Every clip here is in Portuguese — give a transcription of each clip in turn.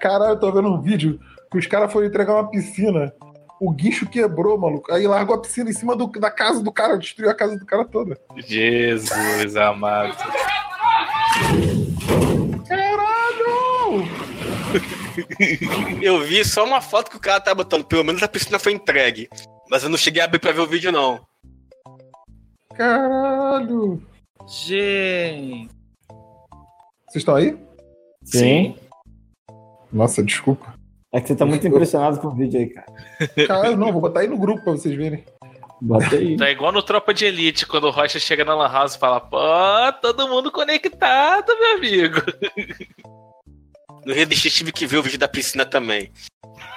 Caralho, eu tô vendo um vídeo que os caras foram entregar uma piscina. O guincho quebrou, maluco. Aí largou a piscina em cima do, da casa do cara, destruiu a casa do cara toda. Jesus amado. Caralho! Eu vi só uma foto que o cara tá botando. Pelo menos a piscina foi entregue. Mas eu não cheguei a abrir pra ver o vídeo, não. Caralho! Gente. Vocês estão aí? Sim. Nossa, desculpa. É que você tá muito impressionado com o vídeo aí, cara. Caralho, não, vou botar aí no grupo pra vocês verem. Bota aí. Tá igual no Tropa de Elite, quando o Rocha chega na Lan House e fala: Pô, todo mundo conectado, meu amigo. No Resistir tive que ver o vídeo da piscina também.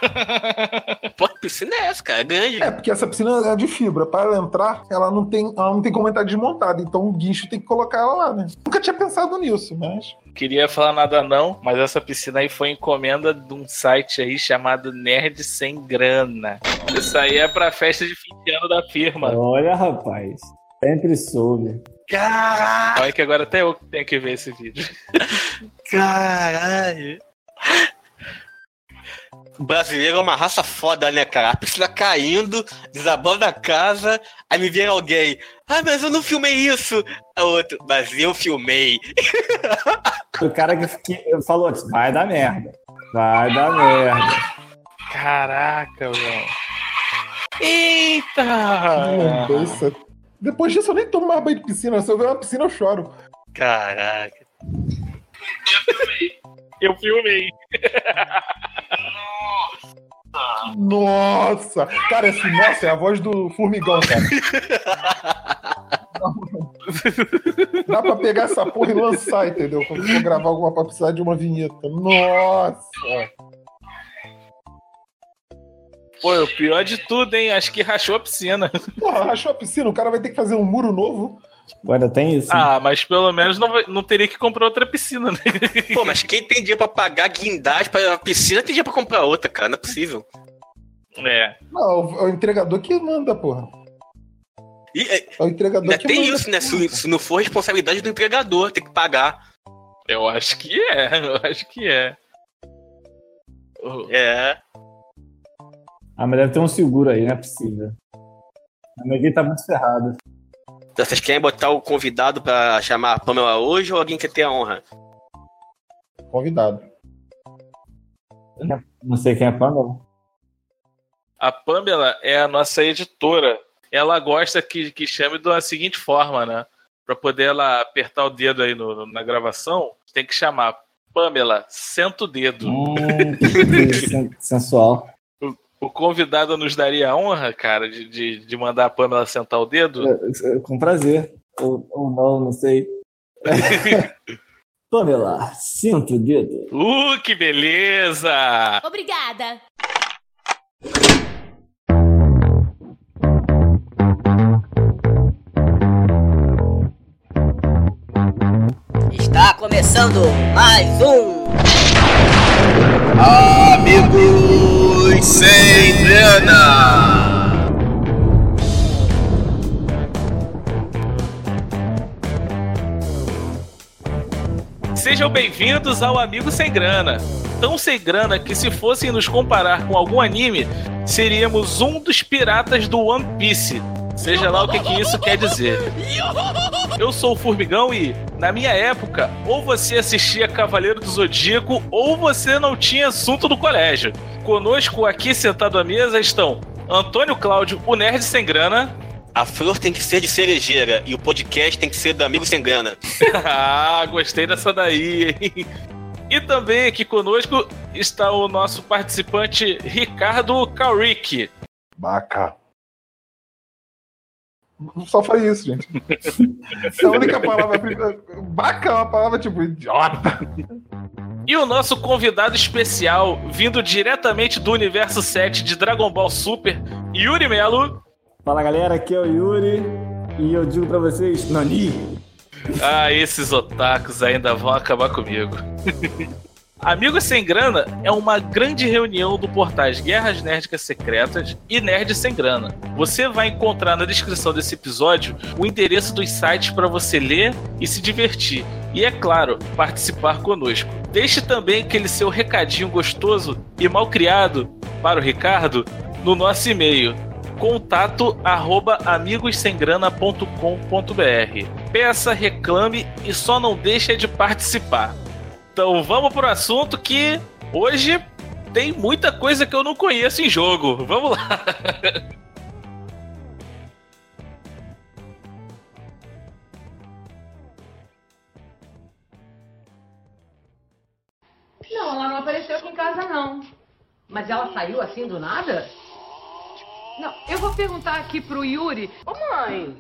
Pô, que piscina é essa, cara? É grande. É, porque essa piscina é de fibra. Para ela entrar, ela não tem, ela não tem como entrar desmontada. Então o guincho tem que colocar ela lá, né? Nunca tinha pensado nisso, mas. Queria falar nada não, mas essa piscina aí foi encomenda de um site aí chamado Nerd Sem Grana. Isso aí é pra festa de fim de ano da firma. Olha, rapaz. Sempre soube. Caralho, Olha que agora até eu tenho que ver esse vídeo. caralho. O brasileiro é uma raça foda, né, cara? A piscina caindo, desabando a casa, aí me vem alguém. Ah, mas eu não filmei isso. A outro, mas eu filmei. O cara que, que falou, vai dar merda. Vai dar merda. Caraca, meu. Eita! Lembrança. Depois disso eu nem tomo mais banho de piscina. Se eu ver uma piscina, eu choro. Caraca. Eu filmei. Nossa! Cara, esse nossa é a voz do formigão, cara. Dá pra pegar essa porra e lançar, entendeu? Quando for gravar alguma pra precisar de uma vinheta. Nossa! Pô, o pior de tudo, hein? Acho que rachou a piscina. Porra, rachou a piscina, o cara vai ter que fazer um muro novo. Agora tem isso. Ah, mas pelo menos não, vai- não teria que comprar outra piscina, né? Pô, mas quem tem dinheiro pra pagar guindaste pra piscina tem dinheiro pra comprar outra, cara. Não é possível. É. Não, é o entregador que manda, porra. E é, É o entregador ainda que tem manda. isso, né? Se, se não for responsabilidade do empregador, tem que pagar. Eu acho que é, eu acho que é. É. Ah, mas deve ter um seguro aí, não é possível. A ninguém tá muito ferrado. Vocês querem botar o convidado pra chamar a Pamela hoje ou alguém quer ter a honra? Convidado. Não sei quem é Pamela. A Pamela é a nossa editora. Ela gosta que, que chame da seguinte forma, né? Pra poder ela apertar o dedo aí no- na gravação, tem que chamar Pamela, senta o dedo. Hum, sensual. O convidado nos daria a honra, cara, de, de, de mandar a Pamela sentar o dedo? É, é, Com prazer. Ou, ou não, não sei. Pamela, sinta o dedo. Uh, que beleza! Obrigada. Está começando mais um Amigos sem grana. Sejam bem-vindos ao Amigo Sem Grana. Tão sem grana que, se fossem nos comparar com algum anime, seríamos um dos piratas do One Piece. Seja lá o que, que isso quer dizer. Eu sou o Formigão e, na minha época, ou você assistia Cavaleiro do Zodíaco ou você não tinha assunto do colégio. Conosco aqui sentado à mesa estão Antônio Cláudio, o Nerd Sem Grana. A flor tem que ser de cerejeira e o podcast tem que ser do Amigo Sem Grana. ah, gostei dessa daí, hein? E também aqui conosco está o nosso participante Ricardo Kaurick. Baca. Só falei isso, gente. É a única palavra. Baca é uma palavra tipo idiota. E o nosso convidado especial, vindo diretamente do universo 7 de Dragon Ball Super, Yuri Melo. Fala galera, aqui é o Yuri. E eu digo pra vocês, Nani. Ah, esses otakus ainda vão acabar comigo. Amigos Sem Grana é uma grande reunião do portais Guerras Nerdicas Secretas e Nerd Sem Grana. Você vai encontrar na descrição desse episódio o endereço dos sites para você ler e se divertir. E é claro, participar conosco. Deixe também aquele seu recadinho gostoso e mal criado para o Ricardo no nosso e-mail contato arroba amigossemgrana.com.br. Peça, reclame e só não deixe de participar. Então vamos pro assunto que hoje tem muita coisa que eu não conheço em jogo. Vamos lá. Não, ela não apareceu aqui em casa, não. Mas ela saiu assim do nada? Não, eu vou perguntar aqui pro Yuri. Ô mãe,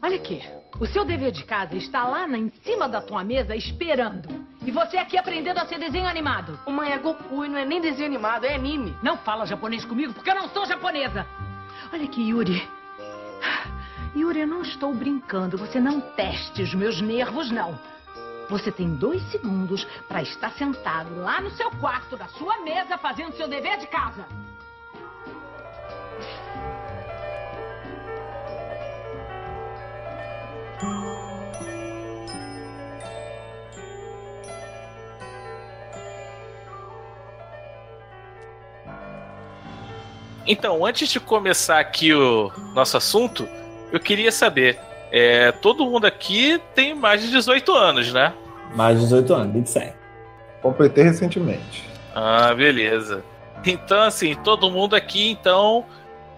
Olha aqui, o seu dever de casa está lá na, em cima da tua mesa esperando. E você aqui aprendendo a ser desenho animado. o mãe é Goku e não é nem desenho animado, é anime. Não fala japonês comigo porque eu não sou japonesa. Olha aqui, Yuri. Yuri, eu não estou brincando. Você não teste os meus nervos, não. Você tem dois segundos para estar sentado lá no seu quarto, da sua mesa, fazendo seu dever de casa. Então, antes de começar aqui o nosso assunto, eu queria saber: é, todo mundo aqui tem mais de 18 anos, né? Mais de 18 anos, 27. Completei recentemente. Ah, beleza. Então, assim, todo mundo aqui, então,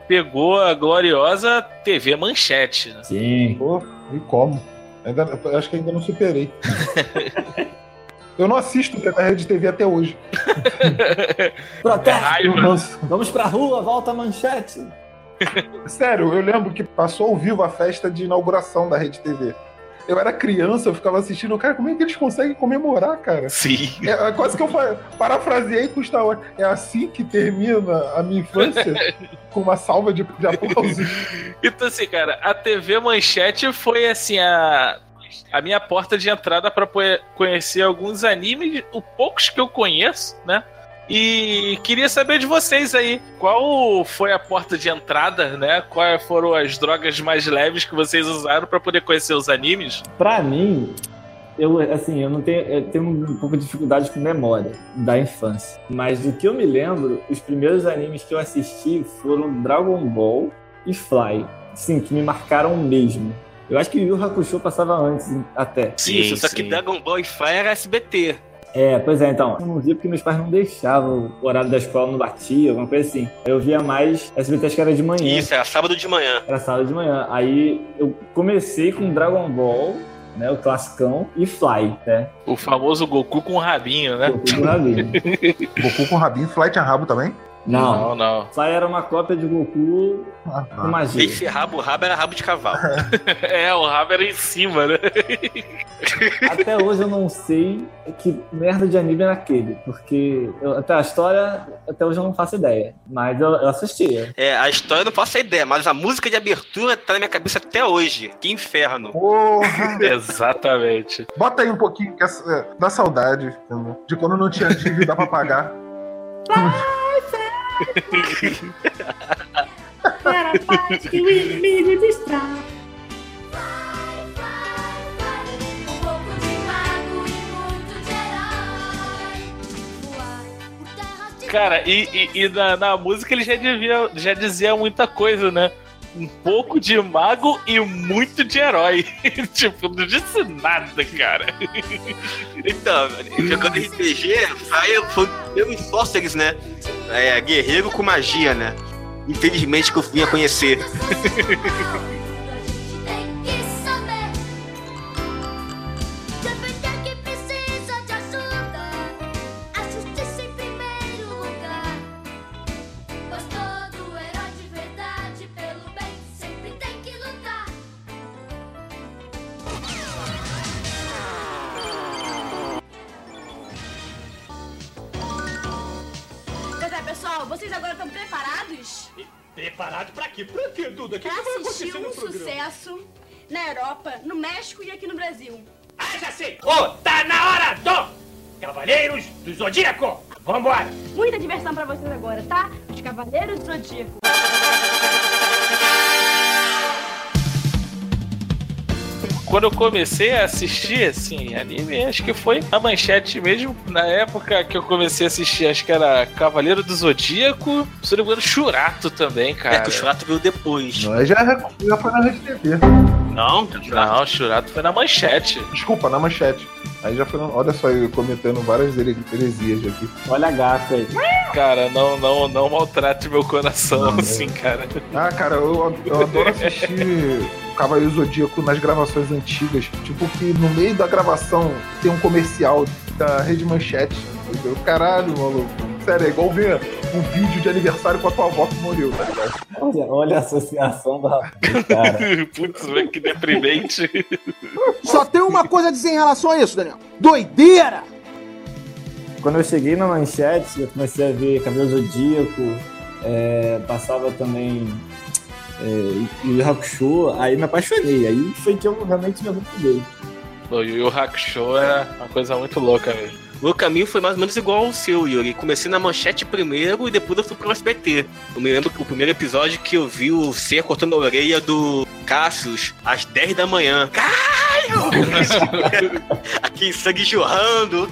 pegou a gloriosa TV Manchete. né? Sim. Pô, e como? Ainda, acho que ainda não superei. eu não assisto a Rede TV até hoje. Protesto! Não- Vamos pra rua, volta a manchete. Sério, eu lembro que passou ao vivo a festa de inauguração da Rede TV. Eu era criança, eu ficava assistindo. Cara, como é que eles conseguem comemorar, cara? Sim. É, é quase que eu fa- parafraseei com Star Wars. É assim que termina a minha infância? com uma salva de, de aplausos. Então, assim, cara, a TV Manchete foi, assim, a, a minha porta de entrada poder conhecer alguns animes, os poucos que eu conheço, né? E queria saber de vocês aí, qual foi a porta de entrada, né? Quais foram as drogas mais leves que vocês usaram pra poder conhecer os animes? Pra mim, eu, assim, eu não tenho, eu tenho um pouco de dificuldade com memória da infância. Mas do que eu me lembro, os primeiros animes que eu assisti foram Dragon Ball e Fly. Sim, que me marcaram mesmo. Eu acho que Yu Yu Hakusho passava antes, até. Isso, só que Dragon Ball e Fly era SBT. É, pois é, então. Eu não via porque meus pais não deixavam. O horário da escola não batia, alguma coisa assim. Eu via mais SBT, acho que era de manhã. Isso, era sábado de manhã. Era sábado de manhã. Aí eu comecei com Dragon Ball, né? O classicão, e Fly, né? O famoso Goku com rabinho, né? Goku do rabinho. Goku com rabinho, Flight a rabo também? Não, Não, não. Fly era uma cópia de Goku Ah, com magia. Esse rabo, o rabo era rabo de cavalo. É, o rabo era em cima, né? Até hoje eu não sei que merda de anime era aquele, porque eu- até a história, até hoje eu não faço ideia. Mas eu, eu assistia. É, a história eu não faço ideia, mas a música de abertura tá na minha cabeça até hoje. Que inferno. Porra! Exatamente. Bota aí um pouquinho essa- é, dá saudade? De quando não tinha dívida pra pagar. Para a que o inimigo distrai. Cara, e, e- e na, na música ele já, devia, já dizia muita coisa, né? Um pouco de mago e muito de herói. tipo, não disse nada, cara. Então, jogando RPG, Fly foi primeiro sorcerers, né? É, guerreiro com magia, né? Infelizmente que eu vim a conhecer. Duda? O que, para que vai assistir acontecer um no programa? sucesso na Europa, no México e aqui no Brasil? Ah, já sei! Ô, tá na hora do Cavaleiros do Zodíaco! Vambora! Muita diversão pra vocês agora, tá? Os Cavaleiros do Zodíaco. Quando eu comecei a assistir, assim, anime, acho que foi a manchete mesmo. Na época que eu comecei a assistir, acho que era Cavaleiro do Zodíaco. Se não me engano, Churato também, cara. É que o Churato veio depois. Não, já, já foi na Rede TV. Não, não, o Churato foi na manchete. Desculpa, na manchete. Aí já foi. no- Olha só, eu cometendo várias here- heresias aqui. Olha a gafa aí. Cara, não, não, não maltrate meu coração Não, assim, cara. Ah, cara, eu, eu adoro assistir Cavaleiro Zodíaco nas gravações antigas. Tipo, que no meio da gravação tem um comercial da Rede Manchete. Entendeu? Caralho, maluco. Sério, é igual ver um vídeo de aniversário com a tua avó que morreu, tá ligado? Olha, olha a associação da cara. Putz, velho, que deprimente. Só tem uma coisa a dizer em relação a isso, Daniel. Doideira! Quando eu cheguei na manchete, eu comecei a ver Cabelo Zodíaco, é, passava também é, Yu Yu Hakusho, aí me apaixonei. Aí foi que eu realmente me apaixonei. O Yu Yu Hakusho era uma coisa muito louca mesmo. Meu caminho foi mais ou menos igual ao seu, Yuri. Comecei na manchete primeiro e depois eu fui pro SBT. Eu me lembro que o primeiro episódio que eu vi o Ser cortando a orelha do Cassius às 10 da manhã. Caralho! Aqui, sangue jorrando.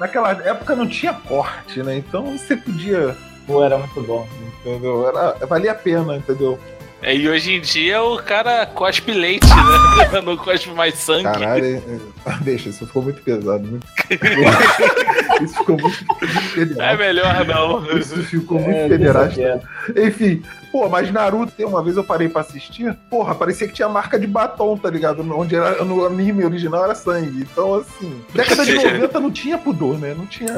Naquela época não tinha corte, né? Então você podia. Pô, era muito bom. Entendeu? Era, valia a pena, entendeu? É, e hoje em dia o cara cospe leite, né? Não cospe mais sangue. Caralho, é- é- deixa, isso ficou muito pesado. Muito... isso ficou muito, muito pederasta. É melhor não. Isso ficou muito É, pederasta. Enfim, pô, mas Naruto, uma vez eu parei pra assistir, porra, parecia que tinha marca de batom, tá ligado? Onde era, no anime original era sangue. Então, assim, década de 90 não tinha pudor, né? Não tinha.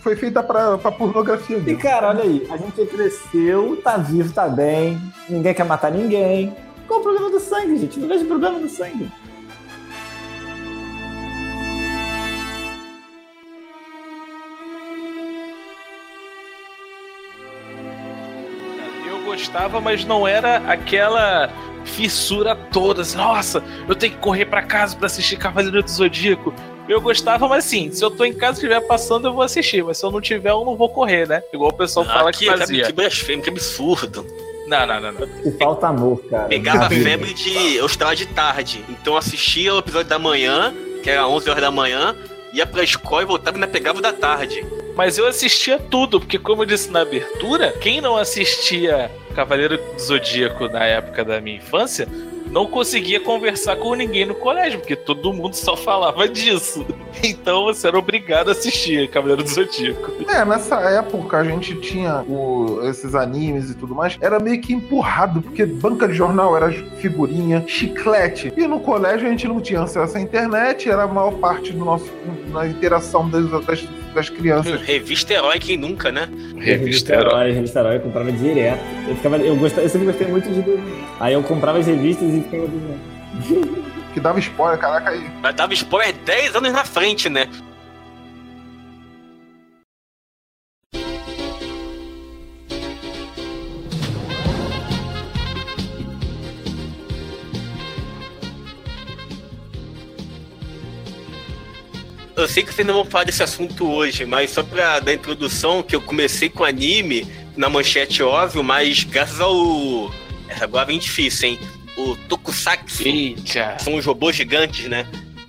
Foi feita pra, pra pornografia E mesmo. cara, olha aí, a gente cresceu, tá vivo, tá bem, ninguém quer matar ninguém. Qual o problema do sangue, gente? Não vejo problema do sangue. Gostava, mas não era aquela fissura toda. assim, Nossa, eu tenho que correr pra casa pra assistir Cavaleiro do Zodíaco. Eu gostava, mas assim, se eu tô em casa e estiver passando, eu vou assistir. Mas se eu não tiver, eu não vou correr, né? Igual o pessoal fala que, que, fazia. que blasfêmia, que absurdo. Não, não, não, não. E falta amor, cara. Pegava febre de. Eu estava de tarde. Então eu assistia o episódio da manhã, que era 11 horas da manhã, ia pra escola e voltava e ainda pegava o da tarde. Mas eu assistia tudo, porque como eu disse na abertura, quem não assistia Cavaleiro do Zodíaco na época da minha infância, não conseguia conversar com ninguém no colégio, porque todo mundo só falava disso. Então você era obrigado a assistir Cavaleiro do Zodíaco. É, nessa época a gente tinha o- esses animes e tudo mais, era meio que empurrado, porque banca de jornal era figurinha, chiclete. E no colégio a gente não tinha acesso à internet, era a maior parte do nosso na interação das, das crianças. Revista Herói, quem nunca, né? Revista Herói, revista Herói, eu comprava direto. Eu, ficava, eu, gostava, eu sempre gostei muito de desenho. Aí eu comprava as revistas e ficava desenhando. Que dava spoiler, caraca aí. Mas dava spoiler 10 anos na frente, né? Eu sei que vocês não vão falar desse assunto hoje, mas só pra dar introdução, que eu comecei com anime na manchete, óbvio, mas graças ao. Essa agora vem difícil, hein? O Tokusatsu. São os robôs gigantes, né?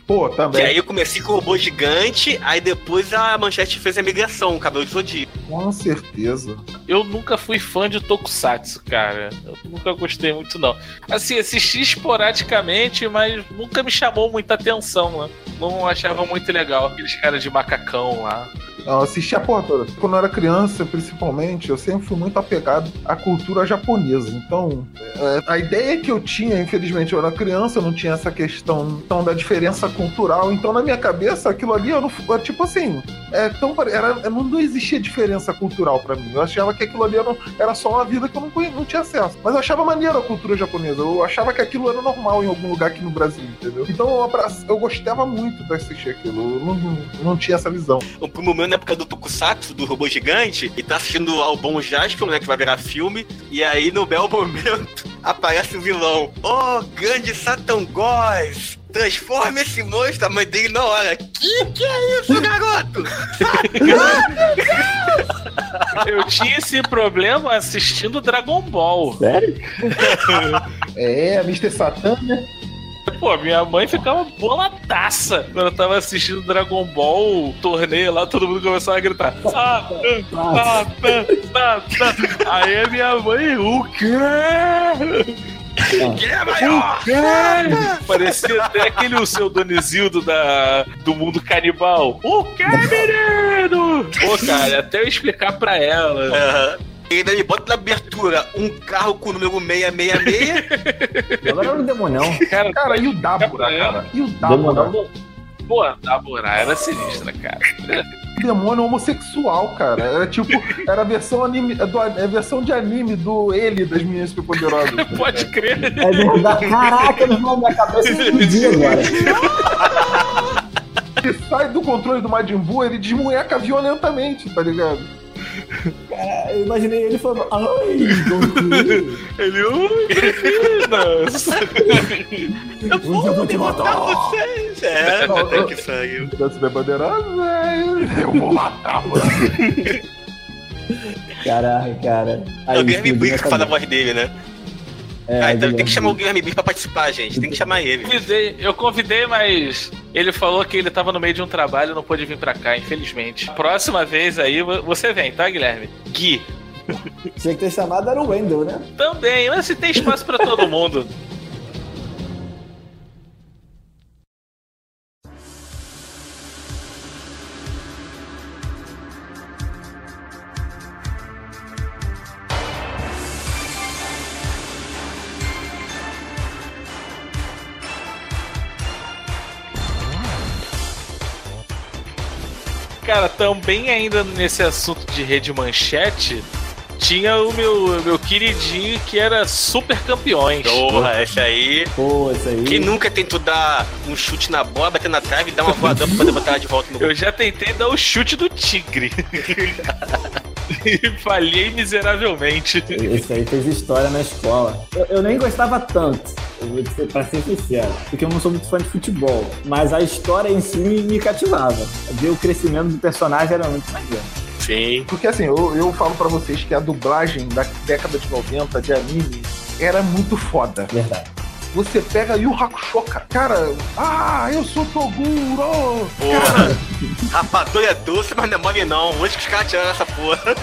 Pô, também. aí eu comecei com o robô gigante, aí depois a manchete fez a migração, o cabelo de Zodíaco. Com certeza. Eu nunca fui fã de Tokusatsu, cara. Eu nunca gostei muito, não. Assim, assisti esporadicamente, mas nunca me chamou muita atenção, né? Não achava muito legal aqueles caras de macacão lá. Eu assisti a porra toda. Quando eu era criança, principalmente, eu sempre fui muito apegado à cultura japonesa. Então, é, a ideia que eu tinha, infelizmente, eu era criança, eu não tinha essa questão tão da diferença cultural. Então, na minha cabeça, aquilo ali, eu não, tipo assim, é tão, era, não, existia diferença cultural pra mim. Eu achava que aquilo ali era, era só uma vida que eu não, não tinha acesso. Mas eu achava maneiro a cultura japonesa. Eu achava que aquilo era normal em algum lugar aqui no Brasil, entendeu? Então, eu, eu gostava muito de assistir aquilo. Eu não, não, tinha essa visão. O meu, na época do Tokusatsu, do robô gigante, e tá assistindo ao Bom Jasper, né, que vai virar filme, e aí no belo momento aparece o vilão. Oh, grande Satan Góis! transforma esse monstro, a mãe dele na hora. Que que é isso, garoto? Eu tinha esse problema assistindo Dragon Ball. Sério? É, Mr. Satan, né? Pô, minha mãe ficava boladaça quando eu tava assistindo Dragon Ball, torneio lá, todo mundo começava a gritar. Satan, Satan, Satan. Aí a minha mãe, o quê? Quem é maior? Parecia até aquele o seu Donizildo da, do mundo canibal. O que, menino? Pô, cara, até eu explicar pra ela. Aham. E ainda me bota na abertura um carro com o número 666. Agora era o Demonão. Cara, Cara, e o Dábora, cara? E o Dábora? Pô, a era sinistra, cara. demônio homossexual, cara. Era tipo, era a versão anime, do, é a versão de anime do ele das meninas superpoderosas. Pode crer. É verdade. Caraca, meu irmão, minha cabeça explodiu agora. Ele sai do controle do Majin Buu, ele desmunheca violentamente, tá ligado? Cara, eu imaginei ele falando, ai, Goku. Ele, ui, meninas. Eu vou derrotar vocês. É, Não, até eu- que saiu. Das é, eu vou matar, mano. Caraca, cara. É o Guilherme Briggs que fala a voz dele, né? É, ah, então tem que Guilherme chamar o. Guilherme Briggs pra participar, gente. Tem que chamar ele. Convidei- eu convidei, mas ele falou que ele tava no meio de um trabalho e não pôde vir pra cá, infelizmente. Próxima vez aí vo- você vem, tá, Guilherme? Gui. Tinha que ter chamado era o Wendel, né? Também, mas se tem espaço pra todo mundo. Cara, também ainda nesse assunto de rede manchete, tinha o meu, meu queridinho que era super campeões. Porra, esse aí. Pô, esse aí. Quem nunca tentou dar um chute na bola, bater na trave e dar uma voadora pra poder botar ela de volta no gol? Eu já tentei dar o chute do tigre. e falhei miseravelmente. Esse aí fez história na escola. Eu, eu nem gostava tanto, eu vou dizer, pra ser sincero, porque eu não sou muito fã de futebol. Mas a história em si me, me cativava. Ver o crescimento do personagem era muito maneiro. Sim. Porque assim, eu, eu falo pra vocês que a dublagem da década de 90 de anime era muito foda. Verdade. Você pega Yu Hakusho, cara. Cara, ah, eu sou Toguro! Porra. Rapadura é doce, mas não é mole não. Onde que os caras tiraram essa porra?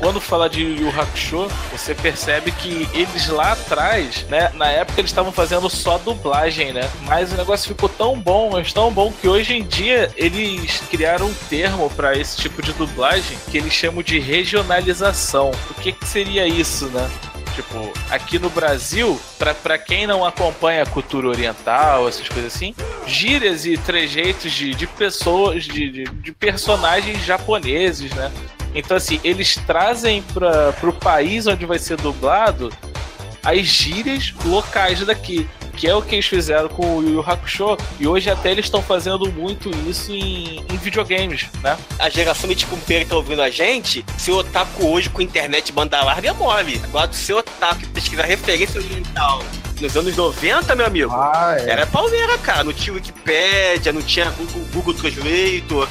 Quando fala de Yu Hakusho, você percebe que eles lá atrás, né, na época eles estavam fazendo só dublagem, né? Mas o negócio ficou tão bom, mas tão bom que hoje em dia eles criaram um termo pra esse tipo de dublagem que eles chamam de regionalização. O que que seria isso, né? Tipo, aqui no Brasil, pra, quem não acompanha a cultura oriental, essas coisas assim, gírias e trejeitos de, de pessoas, de, de, de personagens japoneses, né? Então, assim, eles trazem para pro país onde vai ser dublado as gírias locais daqui. Que é o que eles fizeram com o Yu Yu Hakusho. E hoje até eles estão fazendo muito isso em, em videogames, né? A geração de Cumpeira que tá ouvindo a gente, ser otaku hoje com internet banda larga é mole. Agora, ser otaku e pesquisar referência oriental nos anos 90, meu amigo, Ah, é. era pauleira, cara. Não tinha Wikipédia, não tinha Google, Google Translator.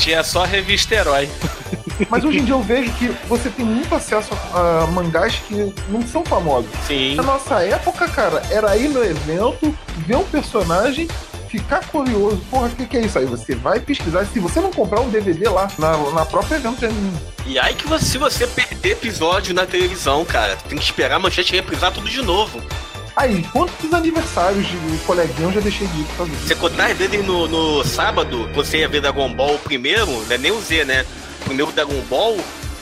Tinha só a revista Herói. Mas hoje em dia eu vejo que você tem muito acesso a mangás que não são famosos. Sim. Na nossa época, cara, era ir no evento, ver um personagem, ficar curioso. Porra, o que, que é isso aí? Você vai pesquisar. Se você não comprar um DVD lá, na, na própria evento de anime. E aí que você, se você perder episódio na televisão, cara, tem que esperar a manchete reprisar tudo de novo. Aí, quantos aniversários de coleguinha eu já deixei de ir? Você contar dele no, no sábado, você ia ver Dragon Ball primeiro, né? Nem o Z, né? Primeiro Dragon Ball,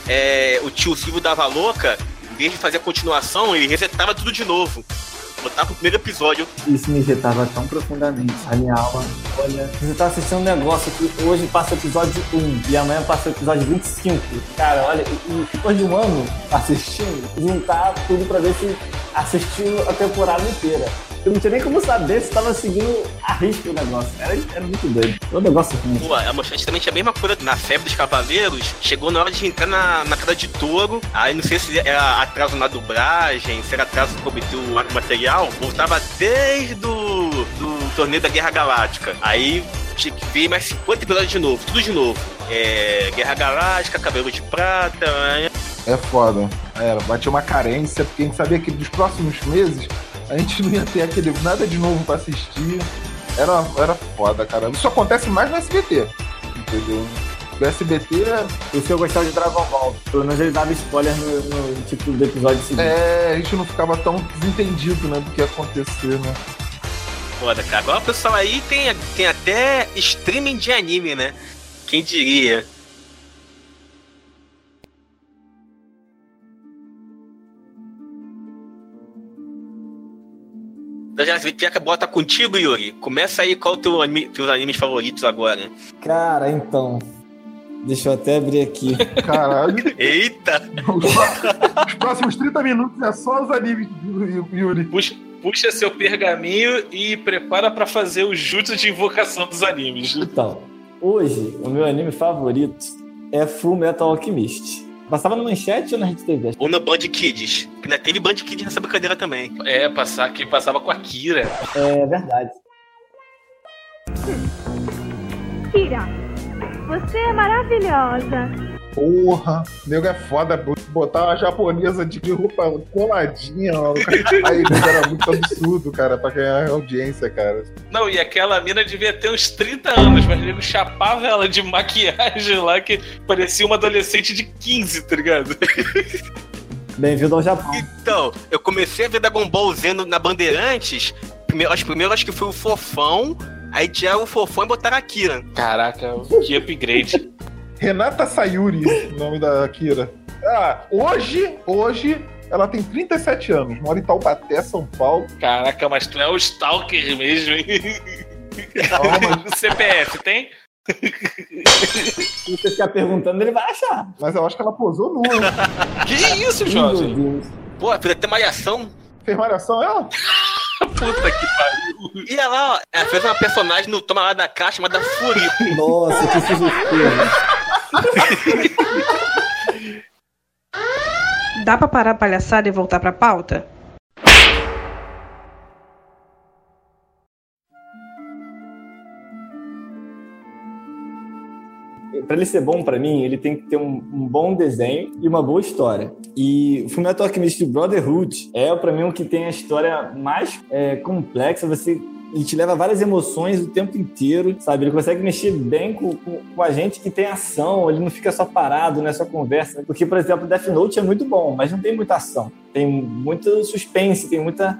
é, o tio Silvio dava louca, em vez de fazer a continuação, ele resetava tudo de novo. Botava o primeiro episódio. Isso me irritava tão profundamente. A minha alma, olha. Você tá assistindo um negócio que hoje passa o episódio 1 e amanhã passa o episódio 25. Cara, olha, e depois de um ano assistindo, juntar tudo pra ver se assistiu a temporada inteira. Eu não tinha nem como saber se tava seguindo a risco o negócio. Era, era muito doido. Foi um negócio ruim. Pô, a manchete também tinha a mesma coisa na febre dos cavaleiros. Chegou na hora de entrar na, na cara de touro. Aí não sei se era atraso na dublagem, se era atraso obter o material. Voltava desde o do torneio da Guerra Galáctica. Aí tinha que ver mais 50 episódios de novo, tudo de novo. É, Guerra Galáctica, Cabelo de Prata. né? É foda. Era, batia uma carência, porque a gente sabia que dos próximos meses a gente não ia ter aquele nada de novo pra assistir. Era, era foda, cara. Isso acontece mais no SBT. Entendeu? O SBT é. Isso eu gostava de Dragon Ball. Pelo menos ele dava spoiler no, no tipo do episódio seguinte. É, a gente não ficava tão desentendido, né, do que ia acontecer, né? Foda, cara. Agora o pessoal aí tem, tem até streaming de anime, né? Quem diria? Já já que a bola tá contigo, Yuri. Começa aí qual o teu anime, teus animes favoritos agora. Cara, então. Deixa eu até abrir aqui. Caralho. Eita! Os próximos 30 minutos é só os animes do Yuri. Puxa, puxa seu pergaminho e prepara pra fazer o jutsu de invocação dos animes. Então, hoje, o meu anime favorito é Full Metal Alchemist. Passava na manchete ou na Rede TV? Ou na Band Kids. Que ainda teve Band Kids nessa brincadeira também. É, passar que passava com a Kira. É verdade. Kira, você é maravilhosa. Porra, o nego é foda, botar uma japonesa de roupa coladinha, ó. Aí era muito absurdo, cara, pra ganhar audiência, cara. Não, e aquela mina devia ter uns 30 anos, mas o nego chapava ela de maquiagem lá que parecia uma adolescente de 15, tá ligado? Bem-vindo ao Japão. Então, eu comecei a ver Dragon Ball Z na Bandeirantes. Primeiro, acho, primeiro acho que foi o Fofão. Aí tiraram o Fofão e botaram a Kira. Caraca, que upgrade. Renata Sayuri, nome da Kira. Ah, hoje, hoje, ela tem 37 anos, mora em Taubaté, São Paulo. Caraca, mas tu é o Stalker mesmo, hein? O CPF tem? Se você ficar perguntando, ele vai achar. Mas eu acho que ela posou nua. Que isso, Jorge? Pô, fez até malhação. Fez malhação ela? Puta que pariu. E ela, ó, ela fez uma personagem no Toma lá da Caixa chamada Furico. Nossa, que sugestão. Dá pra parar a palhaçada e voltar pra pauta? Pra ele ser bom pra mim, ele tem que ter um, um bom desenho e uma boa história. E o Fullmetal Alchemist Brotherhood é pra mim o que tem a história mais é, complexa. Você ele te leva várias emoções o tempo inteiro, sabe? Ele consegue mexer bem com, com, com a gente que tem ação, ele não fica só parado, é só conversa. Porque, por exemplo, Death Note é muito bom, mas não tem muita ação. Tem muito suspense, tem muita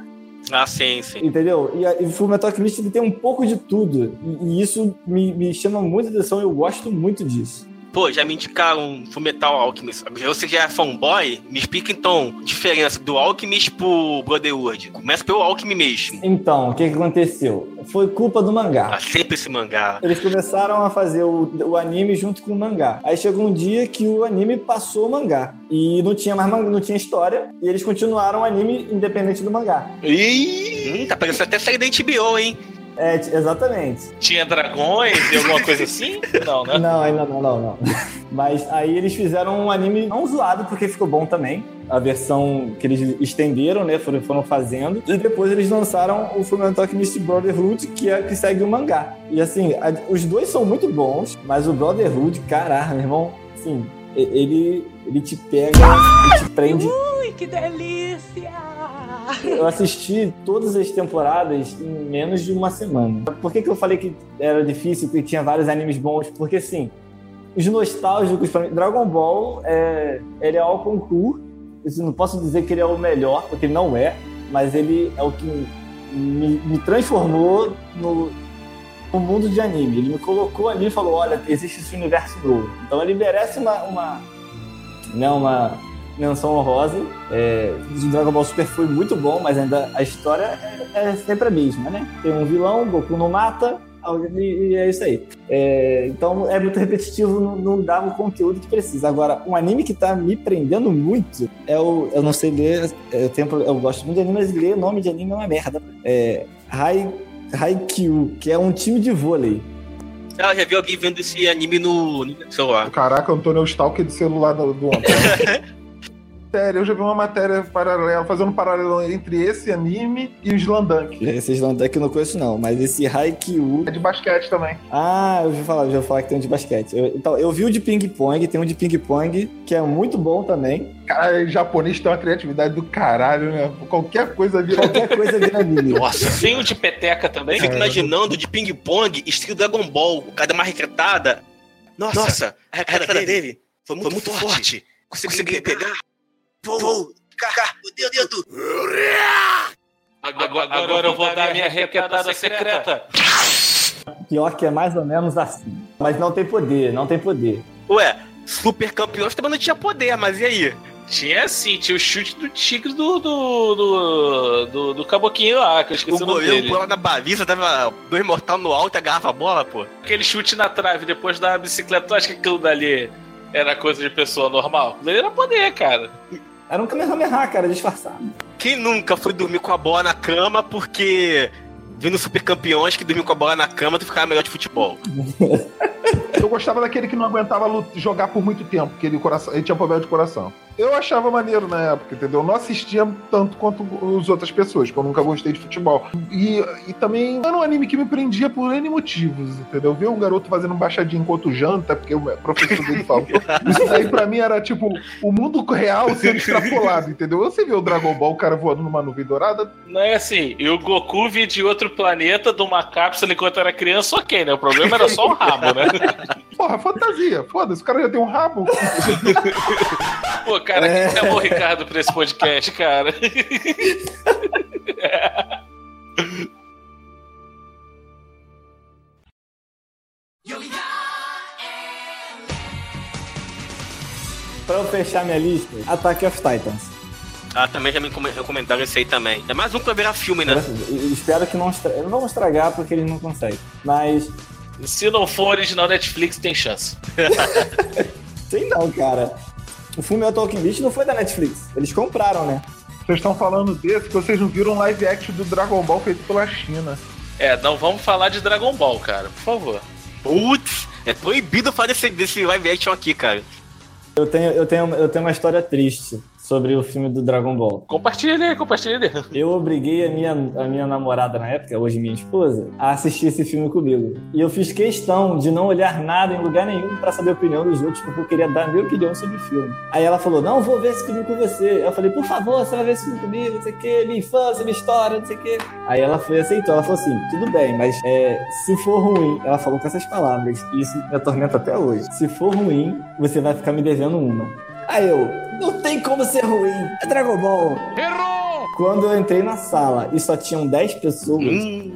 Ah, sim, sim. Entendeu? E, a- e o Fullmetal Alchemist ele tem um pouco de tudo. E, e isso me, me chama muita atenção eu gosto muito disso. Pô, já me indicaram Fullmetal Alchemist. Você já é fanboy? Me explica então a diferença do Alchemist pro Brotherhood. Começa pelo Alchemy mesmo. Então, o que, que aconteceu? Foi culpa do mangá. Ah, sempre esse mangá. Eles começaram a fazer o, o anime junto com o mangá. Aí chegou um dia que o anime passou o mangá. E não tinha mais mangá, não tinha história. E eles continuaram o anime independente do mangá. Ih, Hum, tá parecendo até sair da HBO, hein? É, exatamente. tinha dragões e alguma coisa assim? Não, né? Não, ainda não, não, não. Mas aí eles fizeram um anime não zoado, porque ficou bom também. A versão que eles estenderam, né? Foram, foram fazendo. E depois eles lançaram o Fullmetal Alchemist Brotherhood, que é que segue o mangá. E assim, a- os dois são muito bons, mas o Brotherhood, caraca, meu irmão, assim, ele, ele te pega e te prende. Ui, que delícia! Eu assisti todas as temporadas em menos de uma semana. Por que, que eu falei que era difícil, que tinha vários animes bons? Porque, assim, os nostálgicos pra mim, Dragon Ball, é, ele é ao concurso. Não posso dizer que ele é o melhor, porque não é, mas ele é o que me, me transformou no, no mundo de anime. Ele me colocou ali e falou: olha, existe esse universo novo. Então ele merece uma, uma, né, uma menção honrosa. É, o Dragon Ball Super foi muito bom, mas ainda a história é, é sempre a mesma, né? Tem um vilão, Goku não mata, e, e é isso aí. É, então é muito repetitivo, não, não dá o conteúdo que precisa. Agora, um anime que tá me prendendo muito é o. Eu não sei ler, eu, tenho, eu gosto muito de anime, mas ler nome de anime é uma merda. É. Hai, Haikyuu, que é um time de vôlei. Ah, já vi alguém vendo esse anime no, no celular. Caraca, Antônio é o stalker do celular do, do homem. eu já vi uma matéria paralela, fazendo um paralelo entre esse anime e o Slandunk. Esse Slandunk eu não conheço não, mas esse Haikyuu... É de basquete também. Ah, eu ouvi falar, eu ouvi falar que tem um de basquete. Eu- então, eu vi o de ping-pong, tem um de ping-pong que é muito bom também. Cara, japonês tem uma criatividade do caralho, né? Qualquer coisa vira. Qualquer coisa vira anime. Nossa, tem o de peteca também? Fico imaginando de ping-pong, estilo Dragon Ball, o cara dá uma recretada. Nossa, a recretada dele foi muito, muito forte. Consegui pegar. Vou, cá, o dedo. Agora, agora eu vou dar minha requetada secreta. Pior que é mais ou menos assim. Mas não tem poder, não tem poder. Ué, super campeões também não tinha poder, mas e aí? Tinha sim, tinha o chute do tigre do. do. do, do, do caboquinho lá, que eu esqueci O o nome goleiro dele. pulava na baliza, dava dois mortal no alto e agarrava a bola, pô. Aquele chute na trave depois da bicicleta, tu acha que aquilo dali era coisa de pessoa normal? Aquilo ali era poder, cara. Era um Kamehameha, cara, disfarçado. Quem nunca foi dormir com a bola na cama porque vindo super campeões que dormiam com a bola na cama tu ficava melhor de futebol? Eu gostava daquele que não aguentava jogar por muito tempo, que ele, coração, ele tinha problema de coração. Eu achava maneiro na época, entendeu? Eu não assistia tanto quanto as outras pessoas, porque eu nunca gostei de futebol. E, e também era um anime que me prendia por N motivos, entendeu? Ver um garoto fazendo baixadinha enquanto janta, porque o professor dele falou. Isso aí pra mim era tipo o mundo real sendo extrapolado, entendeu? Você vê o Dragon Ball, o cara voando numa nuvem dourada, Não é assim, e o Goku vir de outro planeta, de uma cápsula enquanto era criança, ok, né? O problema era só o rabo, né? Porra, fantasia. Foda-se, o cara já tem um rabo. Pô, cara, É. quem chamou o Ricardo pra esse podcast, cara? Pra eu fechar minha lista, Attack of Titans. Ah, também já me come- recomendaram esse aí também. É mais um pra virar filme, né? Eu espero que não estrague. Não vamos estragar porque eles não conseguem. Mas. Se não for original Netflix, tem chance. Sei não, cara. O filme Talking Beast não foi da Netflix. Eles compraram, né? Vocês estão falando desse que vocês não viram um live action do Dragon Ball feito pela China. É, não vamos falar de Dragon Ball, cara, por favor. Putz, é proibido fazer desse, desse live action aqui, cara. Eu tenho, eu, tenho, eu tenho uma história triste sobre o filme do Dragon Ball. Compartilha compartilha. Eu obriguei a minha, a minha namorada na época, hoje minha esposa, a assistir esse filme comigo. E eu fiz questão de não olhar nada em lugar nenhum pra saber a opinião dos outros, porque eu queria dar a minha opinião sobre o filme. Aí ela falou: Não, vou ver esse filme com você. Eu falei: Por favor, você vai ver esse filme comigo, não sei o quê, minha infância, minha história, não sei o quê. Aí ela foi aceitou. Ela falou assim: Tudo bem, mas é, se for ruim, ela falou com essas palavras, e isso me atormenta até hoje. Se for ruim, você vai ficar me devendo uma. Aí eu, não tem como ser ruim, é Dragon Ball. Errou! Quando eu entrei na sala e só tinham 10 pessoas.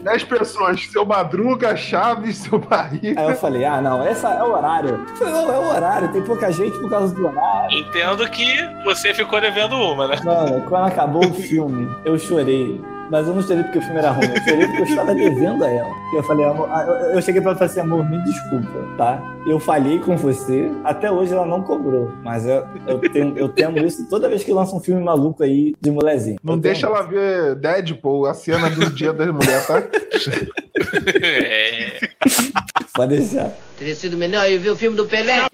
10 pessoas, seu Madruga, Chaves, seu Barriga. Aí eu falei, ah, não, essa é o horário. Eu falei, não, é o horário, tem pouca gente por causa do horário. Entendo que você ficou devendo uma, né? Mano, quando acabou o filme, eu chorei. Mas eu não chorei porque o filme era ruim, eu chorei porque eu estava devendo a ela. E eu falei, amor, ah, eu- cheguei pra ela e falei assim, amor, me desculpa, tá? Eu falhei com você, até hoje ela não cobrou. Mas eu, eu, tenho, eu temo isso toda vez que lança um filme maluco aí de molezinho. Não Eu deixa ela ver Deadpool, a cena do Dia das Mulheres, tá? É. Pode deixar. Teria sido melhor eu ver o filme do Pelé.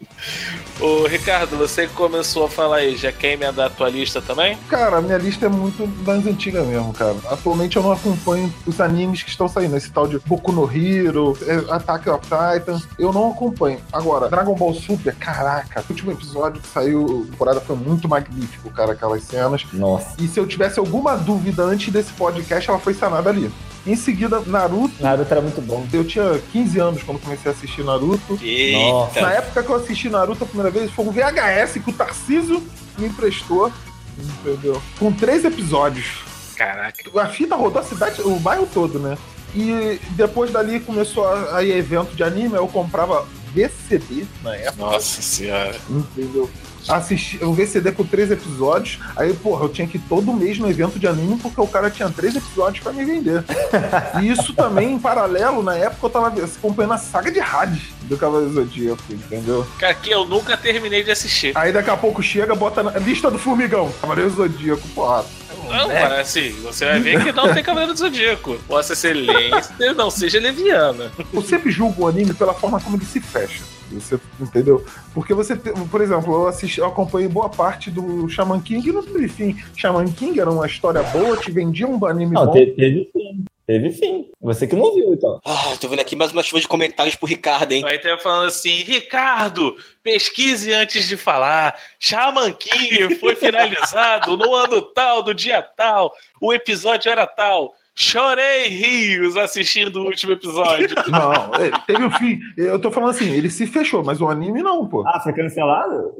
Ô, Ricardo, você que começou a falar aí, já quer emendar a tua lista também? Cara, a minha lista é muito das antigas mesmo, cara. Atualmente eu não acompanho os animes que estão saindo. Esse tal de Boku no Hero, é, Attack of Titan. Eu não acompanho. Agora, Dragon Ball Super, caraca. O último episódio que saiu, a temporada foi muito magnífico, cara, aquelas cenas. Nossa. E se eu tivesse alguma dúvida antes desse podcast, ela foi sanada ali. Em seguida, Naruto. Naruto era muito bom. Eu tinha 15 anos quando comecei a assistir Naruto. Eita. Na época que eu assisti Naruto a primeira vez, foi um VHS que o Tarcísio me emprestou. Entendeu? Com três episódios. Caraca. A fita rodou a cidade, o bairro todo, né? E depois dali começou a, a ir evento de anime, eu comprava VCD na época. Nossa senhora. Entendeu? Assisti o VCD com três episódios. Aí, porra, eu tinha que ir todo mês no evento de anime porque o cara tinha três episódios pra me vender. e isso também, em paralelo, na época eu tava acompanhando a saga de Hades do Cavaleiro do Zodíaco, entendeu? Cara, que eu nunca terminei de assistir. Aí daqui a pouco chega, bota na lista do formigão. Cavaleiro do Zodíaco, porra. Não, mas assim, você vai ver que não tem Cavaleiro do Zodíaco. Vossa Excelência não seja leviana. Eu sempre julgo o anime pela forma como ele se fecha. Você entendeu? Porque você, por exemplo, eu assisti, eu acompanhei boa parte do Shaman King e não teve fim. Shaman King era uma história boa, te vendia um anime Não, bom. te- teve fim. Teve fim. Você que não viu, então. Ah, tô vendo aqui mais uma chuva de comentários pro Ricardo, hein? Vai ter falando assim, Ricardo, pesquise antes de falar. Shaman King foi finalizado no ano tal, do dia tal. O episódio era tal. Chorei rios assistindo o último episódio. Não, ele teve o fim. Eu tô falando assim, ele se fechou, mas o anime não, pô. Ah, foi cancelado?